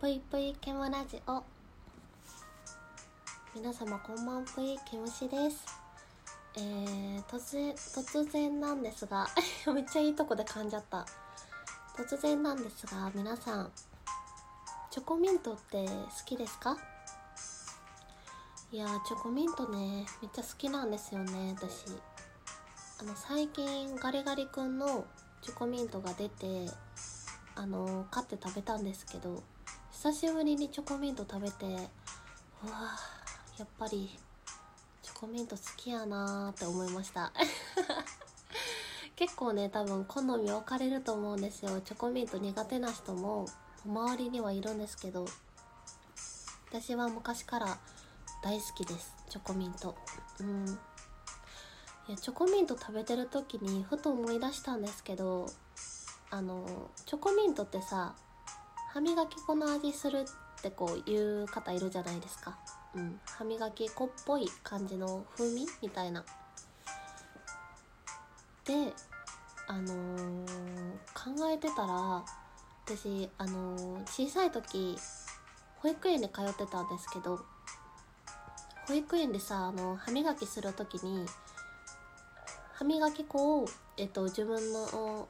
ぷいぷいケムラジオ。皆様こんばんぷいケムシです。えー、突然突然なんですが めっちゃいいとこで噛んじゃった。突然なんですが皆さんチョコミントって好きですか？いやーチョコミントねめっちゃ好きなんですよね私。あの最近ガリガリ君のチョコミントが出てあの買って食べたんですけど久しぶりにチョコミント食べてうわやっぱりチョコミント好きやなーって思いました。結構ね多分好み分かれると思うんですよ。チョコミント苦手な人も周りにはいるんですけど私は昔から大好きですチョコミント。うん。いやチョコミント食べてる時にふと思い出したんですけどあのチョコミントってさ歯磨き粉の味するってこう言う方いるじゃないですか、うん、歯磨き粉っぽい感じの風味みたいな。であのー、考えてたら私あのー、小さい時保育園で通ってたんですけど保育園でさあの歯磨きする時に歯磨き粉を、えっと、自分の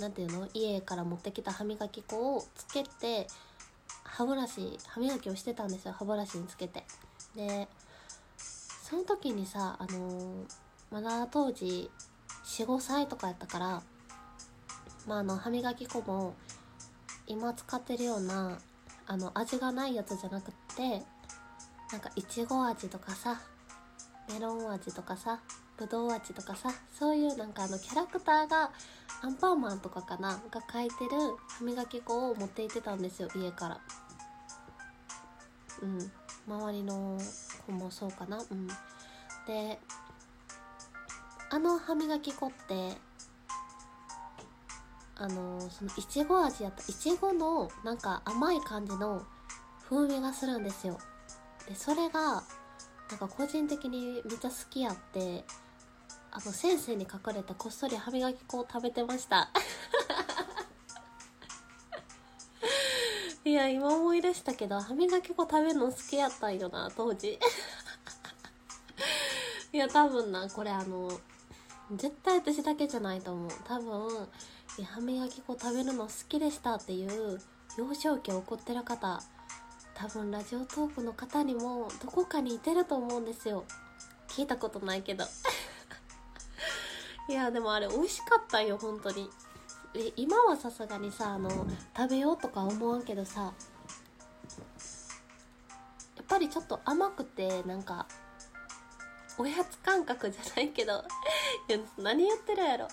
何ていうの？家から持ってきた歯磨き粉をつけて歯ブラシ歯磨きをしてたんですよ。歯ブラシにつけて。でその時にさあのー、まだ当時45歳とかやったからまああの歯磨き粉も今使ってるようなあの味がないやつじゃなくってなんかいちご味とかさメロン味とかさぶどう味とかさそういうなんかあのキャラクターがアンパンマンとかかなが書いてる歯磨き粉を持って行ってたんですよ家から。うん。周りの子もそうかな？うん。であの歯磨き粉ってあのそのいちご味やったいちごのなんか甘い感じの風味がするんですよ。でそれがなんか個人的にめっちゃ好きやってあの先生に隠れてこっそり歯磨き粉を食べてました。いや今思い出したけど歯磨き粉食べるの好きやったんよな当時。いや多分なこれあの絶対私だけじゃないと思う。多分歯磨き粉食べるの好きでしたっていう幼少期を送ってる方多分ラジオトークの方にもどこかにいてると思うんですよ。聞いたことないけど。いやでもあれ美味しかったよ本当に。え今はさすがにさあの食べようとか思わんけどさやっぱりちょっと甘くてなんかおやつ感覚じゃないけど いや何言ってるやろ。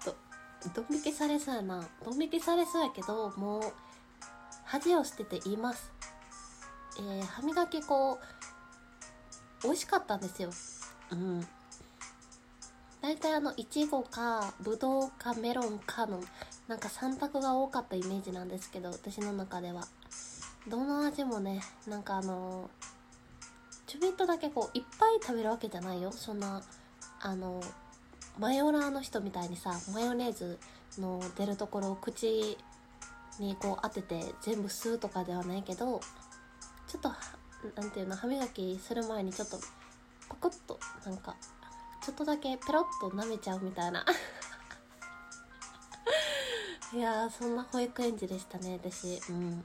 ちょっとドン引きされそうやな。ドン引きされそうやけどもう恥を捨てて言います。えー、歯磨き粉美味しかったんですよ。うん。大体あのいちごかぶどうかメロンかのなんか3択が多かったイメージなんですけど私の中では。どの味もねなんかあのちょびっとだけこういっぱい食べるわけじゃないよ。そんなあのマヨラーの人みたいにさマヨネーズの出るところを口にこう当てて全部吸うとかではないけどちょっと何ていうの歯磨きする前にちょっとパクッとなんかちょっとだけペロッと舐めちゃうみたいな。いやそんな保育園児でしたね私。うん。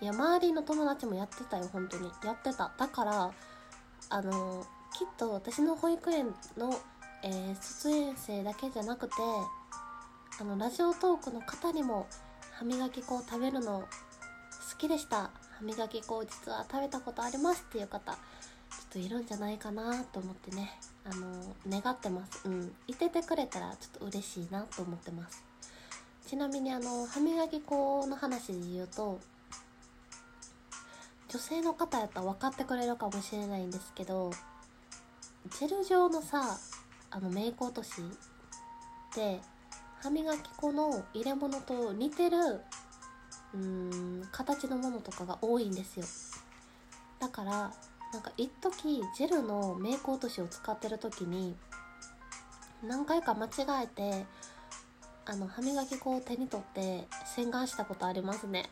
いや周りの友達もやってたよ本当に。やってた。だからあのきっと私の保育園の、えー、卒園生だけじゃなくてあのラジオトークの方にも歯磨き粉を食べるの好きでした。歯磨き粉を実は食べたことありますっていう方。といるんじゃないかなと思ってね。あの願ってます。うん。いててくれたらちょっと嬉しいなと思ってます。ちなみにあの歯磨き粉の話で言うと女性の方やったら分かってくれるかもしれないんですけどジェル状のさあのメイク落としって歯磨き粉の入れ物と似てるうーん形のものとかが多いんですよ。だからなんか一時ジェルのメイク落としを使ってる時に何回か間違えてあの歯磨き粉を手に取って洗顔したことありますね。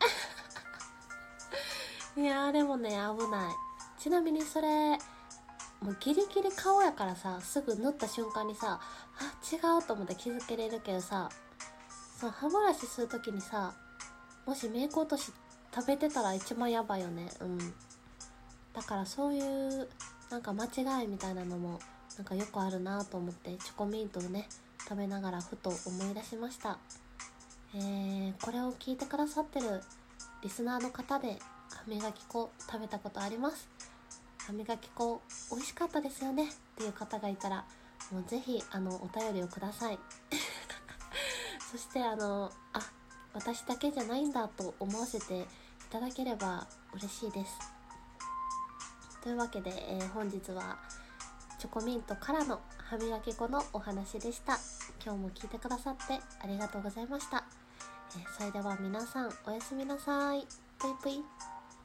いやでもね危ない。ちなみにそれもうギリギリ顔やからさすぐ塗った瞬間にさあ違うと思って気づけれるけどさそ歯ブラシする時にさもしメイク落とし食べてたら一番やばいよね。うん。だからそういうなんか間違いみたいなのもなんかよくあるなと思ってチョコミントをね食べながらふと思い出しました。えー、これを聞いてくださってるリスナーの方で歯磨き粉食べたことあります？歯磨き粉美味しかったですよね？っていう方がいたらもうぜひあのお便りをください。そしてあのあ私だけじゃないんだと思わせていただければ嬉しいです。というわけで、えー、本日はチョコミントからの歯磨き粉のお話でした。今日も聞いてくださってありがとうございました、えー、それでは皆さんおやすみなさい。ぷいぷい。